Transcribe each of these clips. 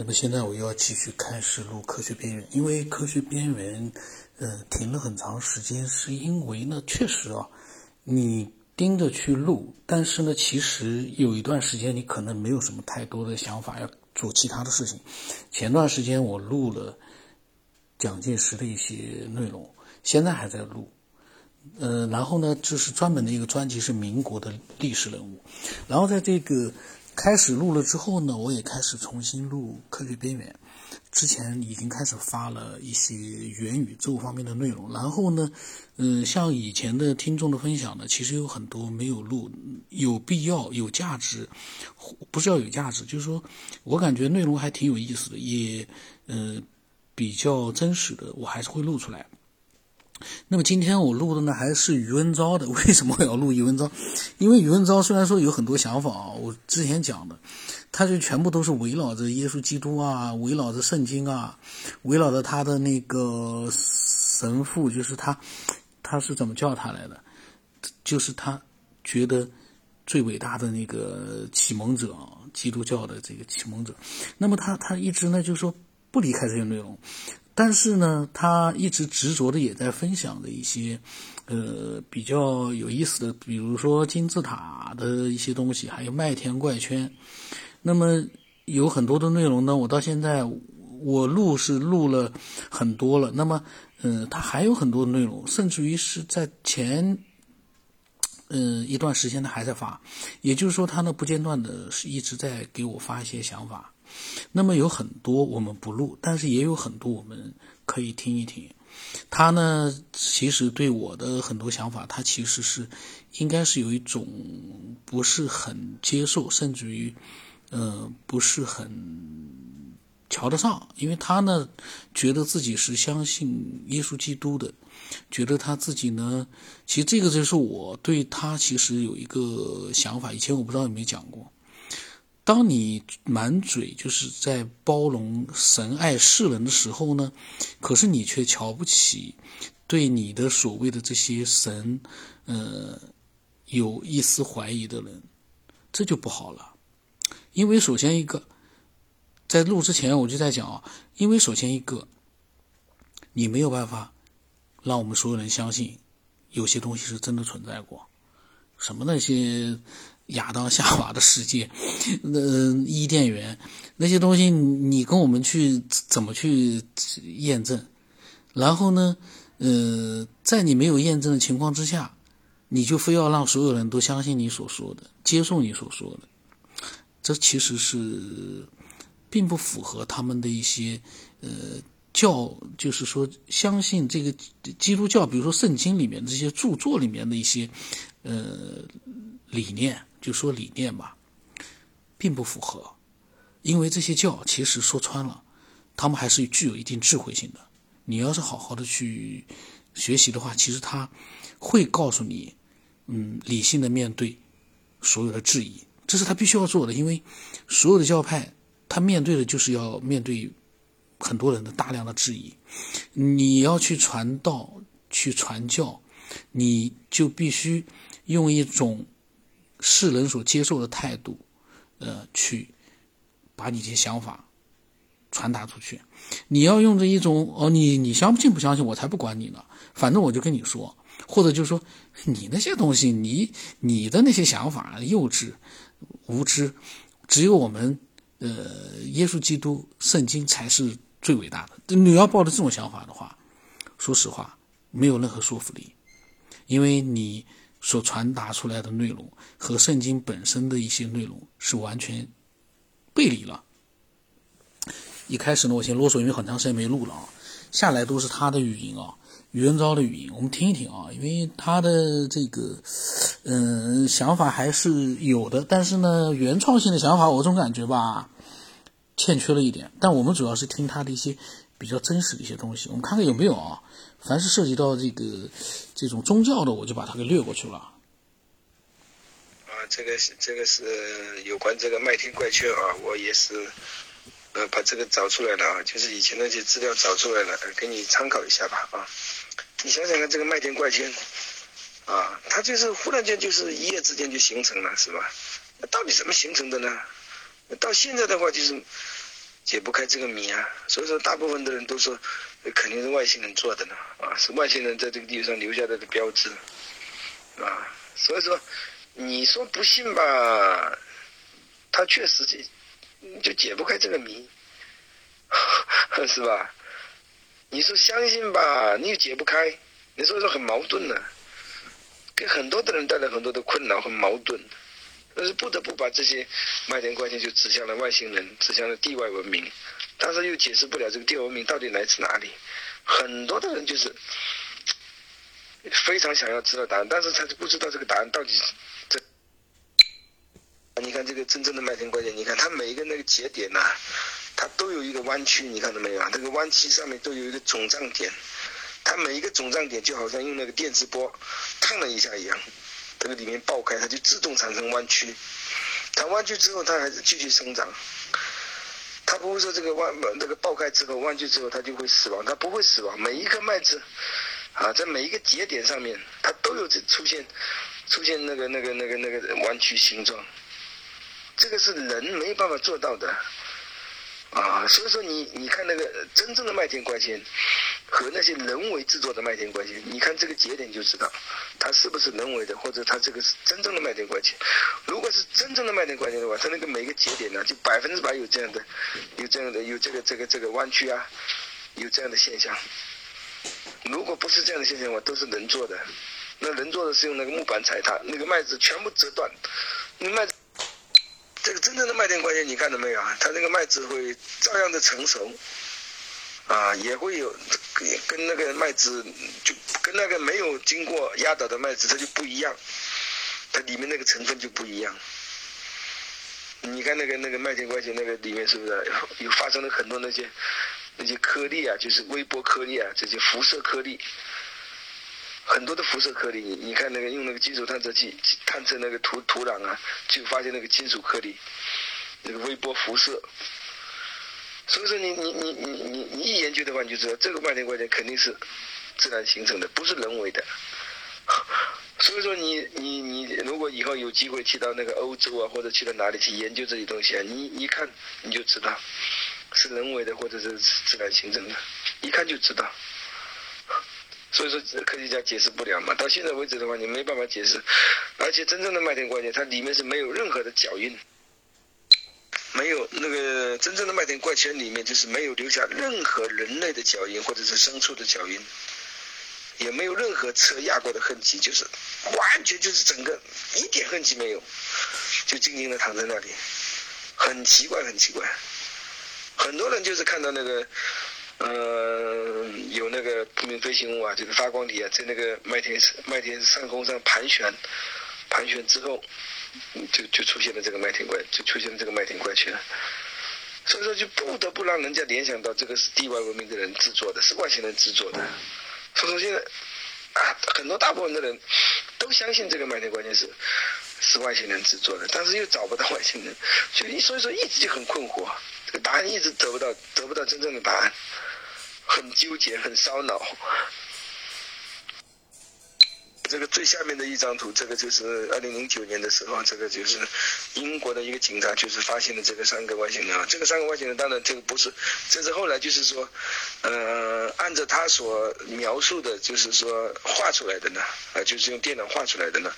那么现在我又要继续开始录《科学边缘》，因为《科学边缘》呃停了很长时间，是因为呢，确实啊，你盯着去录，但是呢，其实有一段时间你可能没有什么太多的想法要做其他的事情。前段时间我录了蒋介石的一些内容，现在还在录。呃，然后呢，就是专门的一个专辑是民国的历史人物，然后在这个。开始录了之后呢，我也开始重新录《科学边缘》。之前已经开始发了一些元宇宙方面的内容，然后呢，嗯，像以前的听众的分享呢，其实有很多没有录，有必要、有价值，不是要有价值，就是说我感觉内容还挺有意思的，也嗯比较真实的，我还是会录出来。那么今天我录的呢还是余文昭的，为什么我要录余文昭？因为余文昭虽然说有很多想法啊，我之前讲的，他就全部都是围绕着耶稣基督啊，围绕着圣经啊，围绕着他的那个神父，就是他，他是怎么叫他来的？就是他觉得最伟大的那个启蒙者啊，基督教的这个启蒙者。那么他他一直呢就说不离开这些内容。但是呢，他一直执着的也在分享的一些，呃，比较有意思的，比如说金字塔的一些东西，还有麦田怪圈。那么有很多的内容呢，我到现在我录是录了很多了。那么，嗯，他还有很多的内容，甚至于是在前，嗯，一段时间他还在发。也就是说，他呢不间断的是一直在给我发一些想法。那么有很多我们不录，但是也有很多我们可以听一听。他呢，其实对我的很多想法，他其实是应该是有一种不是很接受，甚至于，呃，不是很瞧得上。因为他呢，觉得自己是相信耶稣基督的，觉得他自己呢，其实这个就是我对他其实有一个想法。以前我不知道有没有讲过。当你满嘴就是在包容神爱世人的时候呢，可是你却瞧不起对你的所谓的这些神，呃，有一丝怀疑的人，这就不好了。因为首先一个，在录之前我就在讲啊，因为首先一个，你没有办法让我们所有人相信有些东西是真的存在过，什么那些。亚当夏娃的世界，那伊甸园那些东西，你跟我们去怎么去验证？然后呢，呃，在你没有验证的情况之下，你就非要让所有人都相信你所说的，接受你所说的，这其实是并不符合他们的一些呃教，就是说相信这个基督教，比如说圣经里面这些著作里面的一些呃理念。就说理念吧，并不符合，因为这些教其实说穿了，他们还是具有一定智慧性的。你要是好好的去学习的话，其实他会告诉你，嗯，理性的面对所有的质疑，这是他必须要做的。因为所有的教派，他面对的就是要面对很多人的大量的质疑。你要去传道、去传教，你就必须用一种。世人所接受的态度，呃，去把你这些想法传达出去。你要用这一种哦，你你相信不相信，我才不管你呢。反正我就跟你说，或者就是说，你那些东西，你你的那些想法幼稚无知，只有我们呃，耶稣基督圣经才是最伟大的。你要抱着这种想法的话，说实话，没有任何说服力，因为你。所传达出来的内容和圣经本身的一些内容是完全背离了。一开始呢，我先啰嗦，因为很长时间没录了啊，下来都是他的语音啊，余文昭的语音，我们听一听啊，因为他的这个嗯想法还是有的，但是呢，原创性的想法我总感觉吧欠缺了一点。但我们主要是听他的一些比较真实的一些东西，我们看看有没有啊。凡是涉及到这个这种宗教的，我就把它给略过去了。啊，这个是这个是有关这个麦田怪圈啊，我也是呃把这个找出来了啊，就是以前那些资料找出来了，给你参考一下吧啊。你想想看，这个麦田怪圈啊，它就是忽然间就是一夜之间就形成了，是吧？那到底怎么形成的呢？到现在的话，就是解不开这个谜啊。所以说，大部分的人都说肯定是外星人做的呢，啊，是外星人在这个地球上留下来的标志，啊，所以说你说不信吧，他确实就就解不开这个谜，是吧？你说相信吧，你又解不开，你说说很矛盾呢，给很多的人带来很多的困扰和矛盾。但是不得不把这些麦田关系就指向了外星人，指向了地外文明，但是又解释不了这个地外文明到底来自哪里。很多的人就是非常想要知道答案，但是他就不知道这个答案到底是这。你看这个真正的麦田关系，你看它每一个那个节点呐，它都有一个弯曲，你看到没有啊？这个弯曲上面都有一个肿胀点，它每一个肿胀点就好像用那个电磁波烫了一下一样。这个里面爆开，它就自动产生弯曲。它弯曲之后，它还是继续生长。它不会说这个弯这个爆开之后弯曲之后它就会死亡，它不会死亡。每一颗麦子啊，在每一个节点上面，它都有这出现出现那个那个那个那个弯曲形状。这个是人没有办法做到的。啊，所以说你你看那个真正的麦田关系和那些人为制作的麦田关系，你看这个节点就知道，它是不是人为的，或者它这个是真正的麦田关系。如果是真正的麦田关系的话，它那个每个节点呢，就百分之百有这样的，有这样的，有这个这个这个弯曲啊，有这样的现象。如果不是这样的现象的话，都是人做的。那人做的是用那个木板踩踏，那个麦子全部折断，那麦子。真正的麦田关系，你看到没有啊？它那个麦子会照样的成熟，啊，也会有跟那个麦子就跟那个没有经过压倒的麦子，它就不一样，它里面那个成分就不一样。你看那个那个麦田关系那个里面是不是有发生了很多那些那些颗粒啊？就是微波颗粒啊，这些辐射颗粒。很多的辐射颗粒，你你看那个用那个金属探测器探测那个土土壤啊，就发现那个金属颗粒，那个微波辐射。所以说你你你你你你一研究的话，你就知道这个麦田关系肯定是自然形成的，不是人为的。所以说你你你如果以后有机会去到那个欧洲啊，或者去到哪里去研究这些东西啊，你一看你就知道是人为的或者是自然形成的，一看就知道。所以说科学家解释不了嘛，到现在为止的话，你没办法解释。而且真正的麦田怪圈，它里面是没有任何的脚印，没有那个真正的麦田怪圈里面就是没有留下任何人类的脚印或者是牲畜的脚印，也没有任何车压过的痕迹，就是完全就是整个一点痕迹没有，就静静的躺在那里，很奇怪，很奇怪。很多人就是看到那个。嗯，有那个不明飞行物啊，就是发光体啊，在那个麦田麦田上空上盘旋，盘旋之后，就就出现了这个麦田怪，就出现了这个麦田怪圈。所以说，就不得不让人家联想到这个是地外文明的人制作的，是外星人制作的。所以说现在啊，很多大部分的人都相信这个麦田关键是是外星人制作的，但是又找不到外星人，所以所以说一直就很困惑，这个答案一直得不到，得不到真正的答案。很纠结，很烧脑。这个最下面的一张图，这个就是二零零九年的时候，这个就是英国的一个警察，就是发现了这个三个外星人啊。这个三个外星人，当然这个不是，这是后来就是说，呃，按照他所描述的，就是说画出来的呢，啊，就是用电脑画出来的呢。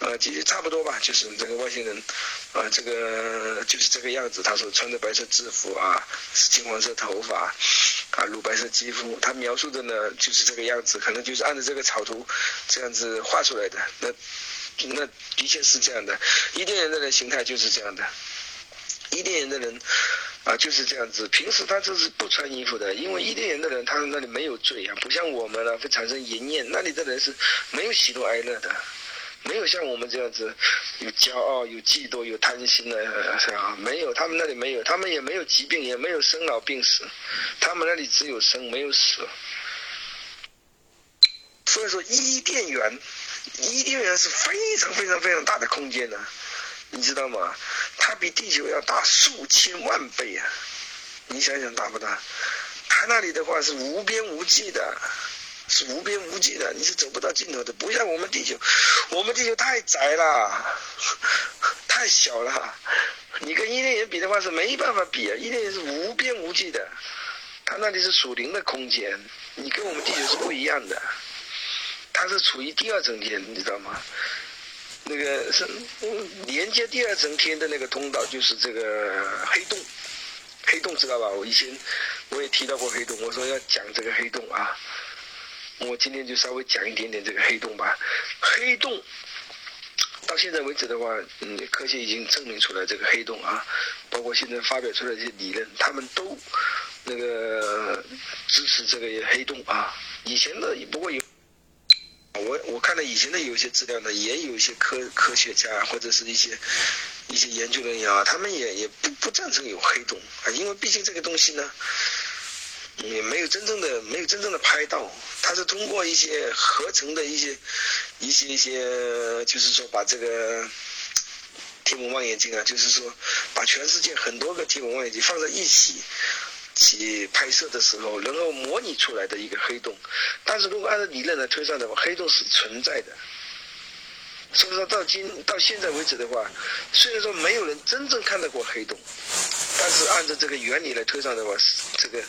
呃，其实差不多吧，就是这个外星人，啊，这个就是这个样子。他说穿着白色制服啊，是金黄色头发，啊，乳白色肌肤。他描述的呢就是这个样子，可能就是按照这个草图这样子画出来的。那那的确是这样的，伊甸园的人形态就是这样的。伊甸园的人啊就是这样子，平时他就是不穿衣服的，因为伊甸园的人他那里没有罪啊，不像我们呢会产生淫念，那里的人是没有喜怒哀乐的。没有像我们这样子有骄傲、有嫉妒、有贪心的，是吧？没有，他们那里没有，他们也没有疾病，也没有生老病死，他们那里只有生，没有死。所以说，伊甸园，伊甸园是非常非常非常大的空间呢，你知道吗？它比地球要大数千万倍啊！你想想大不大？它那里的话是无边无际的。是无边无际的，你是走不到尽头的。不像我们地球，我们地球太窄了，太小了，你跟伊甸园比的话是没办法比啊，伊甸园是无边无际的，它那里是属灵的空间，你跟我们地球是不一样的，它是处于第二层天，你知道吗？那个是连接第二层天的那个通道就是这个黑洞，黑洞知道吧？我以前我也提到过黑洞，我说要讲这个黑洞啊，我今天就稍微讲一点点这个黑洞吧，黑洞。到现在为止的话，嗯，科学已经证明出来这个黑洞啊，包括现在发表出来这些理论，他们都那个支持这个黑洞啊。以前的不过有，我我看到以前的有些资料呢，也有一些科科学家或者是一些一些研究人员啊，他们也也不不赞成有黑洞啊，因为毕竟这个东西呢。也没有真正的没有真正的拍到，它是通过一些合成的一些一些一些，就是说把这个天文望远镜啊，就是说把全世界很多个天文望远镜放在一起去拍摄的时候，能够模拟出来的一个黑洞。但是如果按照理论来推算的话，黑洞是存在的。所以说到今到现在为止的话，虽然说没有人真正看到过黑洞，但是按照这个原理来推算的话，这个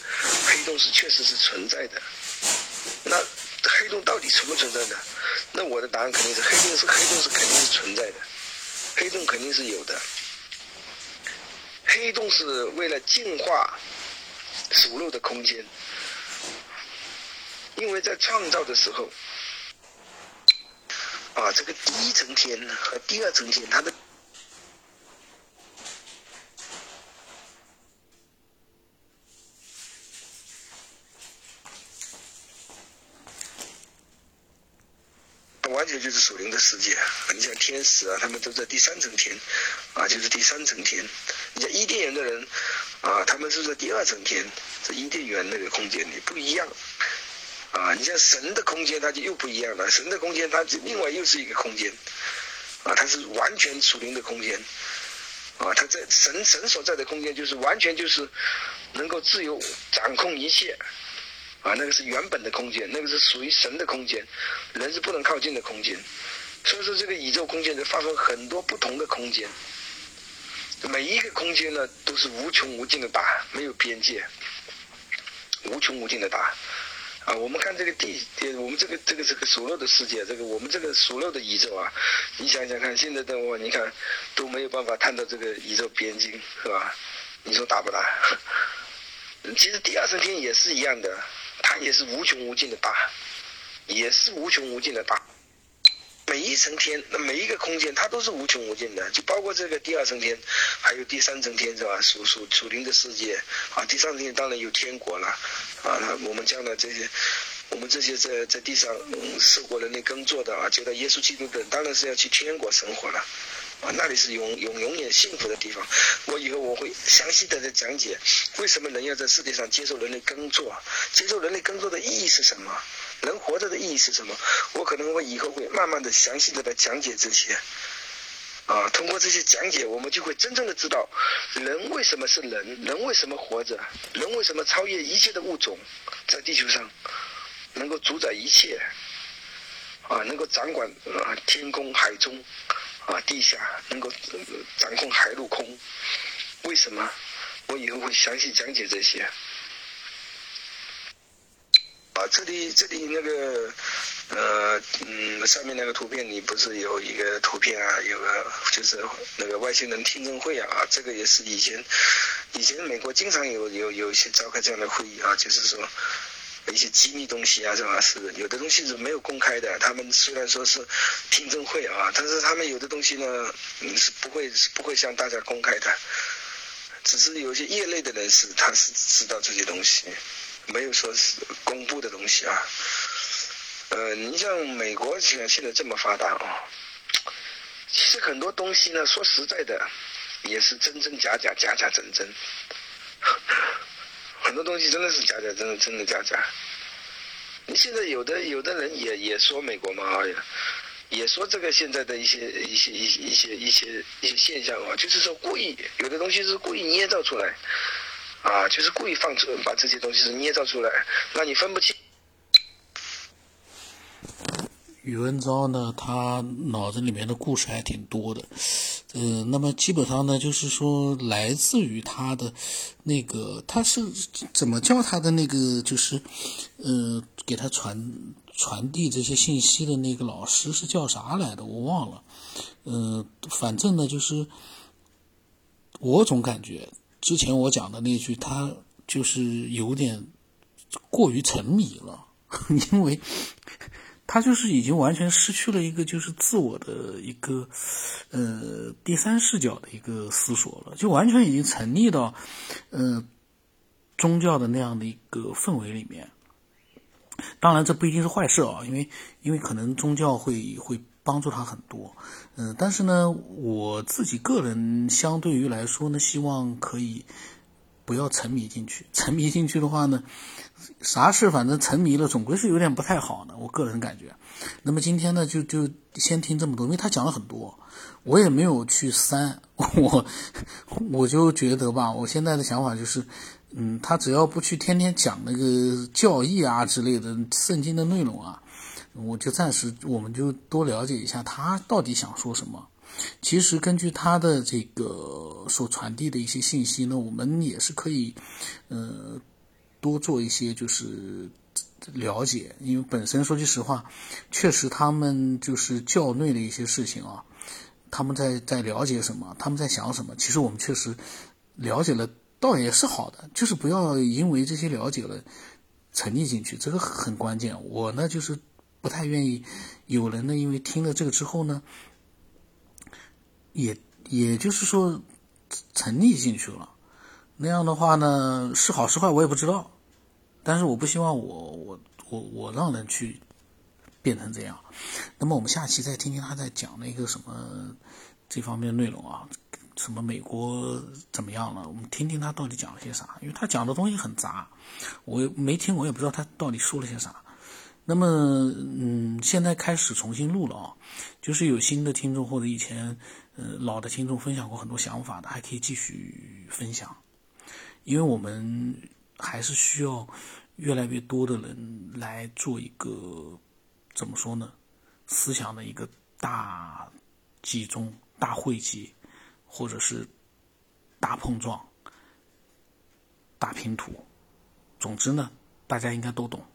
黑洞是确实是存在的。那黑洞到底存不存在呢？那我的答案肯定是黑洞是黑洞是肯定是存在的，黑洞肯定是有的。黑洞是为了净化属肉的空间，因为在创造的时候。啊，这个第一层天和第二层天，它的完全就是属灵的世界。你像天使啊，他们都在第三层天，啊，就是第三层天。你像伊甸园的人，啊，他们是在第二层天，在伊甸园那个空间里不一样。啊，你像神的空间，它就又不一样了。神的空间，它另外又是一个空间，啊，它是完全属灵的空间，啊，它在神神所在的空间，就是完全就是能够自由掌控一切，啊，那个是原本的空间，那个是属于神的空间，人是不能靠近的空间。所以说，这个宇宙空间就发生很多不同的空间，每一个空间呢都是无穷无尽的大，没有边界，无穷无尽的大。啊，我们看这个地，我们这个这个这个所肉的世界，这个我们这个所肉的宇宙啊，你想想看，现在的我，你看都没有办法探到这个宇宙边境，是吧？你说大不大？其实第二层天也是一样的，它也是无穷无尽的大，也是无穷无尽的大。每一层天，那每一个空间，它都是无穷无尽的，就包括这个第二层天，还有第三层天，是吧？属属属灵的世界啊，第三层天当然有天国了啊。我们将来这些，我们这些在在地上受过人类耕作的啊，接到耶稣基督的，当然是要去天国生活了啊。那里是永永永远幸福的地方。我以后我会详细的在讲解，为什么人要在世界上接受人类耕作，接受人类耕作的意义是什么？人活着的意义是什么？我可能会以后会慢慢的详细的来讲解这些，啊，通过这些讲解，我们就会真正的知道人为什么是人，人为什么活着，人为什么超越一切的物种，在地球上能够主宰一切，啊，能够掌管啊天空海中，啊地下能够掌控海陆空，为什么？我以后会详细讲解这些。啊，这里这里那个，呃，嗯，上面那个图片里不是有一个图片啊？有个就是那个外星人听证会啊，这个也是以前以前美国经常有有有一些召开这样的会议啊，就是说一些机密东西啊，是吧？是有的东西是没有公开的。他们虽然说是听证会啊，但是他们有的东西呢，是不会是不会向大家公开的，只是有些业内的人士他是知道这些东西。没有说是公布的东西啊，呃，你像美国现在现在这么发达啊，其实很多东西呢，说实在的，也是真真假假，假假真真，很多东西真的是假假真的，真的假假。你现在有的有的人也也说美国嘛，也说这个现在的一些一些一一些一些一些现象啊，就是说故意有的东西是故意捏造出来。啊，就是故意放出把这些东西是捏造出来，让你分不清。宇文昭呢，他脑子里面的故事还挺多的，呃，那么基本上呢，就是说来自于他的那个，他是怎么叫他的那个，就是呃，给他传传递这些信息的那个老师是叫啥来的？我忘了。呃，反正呢，就是我总感觉之前我讲的那句，他就是有点过于沉迷了，因为。他就是已经完全失去了一个就是自我的一个，呃，第三视角的一个思索了，就完全已经沉溺到，呃，宗教的那样的一个氛围里面。当然，这不一定是坏事啊，因为因为可能宗教会会帮助他很多，嗯，但是呢，我自己个人相对于来说呢，希望可以不要沉迷进去。沉迷进去的话呢。啥事反正沉迷了，总归是有点不太好的。我个人感觉。那么今天呢，就就先听这么多，因为他讲了很多，我也没有去删。我我就觉得吧，我现在的想法就是，嗯，他只要不去天天讲那个教义啊之类的圣经的内容啊，我就暂时我们就多了解一下他到底想说什么。其实根据他的这个所传递的一些信息呢，我们也是可以，呃。多做一些就是了解，因为本身说句实话，确实他们就是教内的一些事情啊，他们在在了解什么，他们在想什么，其实我们确实了解了，倒也是好的，就是不要因为这些了解了沉溺进去，这个很关键。我呢就是不太愿意有人呢，因为听了这个之后呢，也也就是说沉溺进去了，那样的话呢是好是坏我也不知道。但是我不希望我我我我让人去变成这样。那么我们下期再听听他在讲那个什么这方面内容啊？什么美国怎么样了？我们听听他到底讲了些啥？因为他讲的东西很杂，我没听，我也不知道他到底说了些啥。那么嗯，现在开始重新录了啊，就是有新的听众或者以前呃老的听众分享过很多想法的，还可以继续分享，因为我们。还是需要越来越多的人来做一个怎么说呢？思想的一个大集中、大汇集，或者是大碰撞、大拼图。总之呢，大家应该都懂。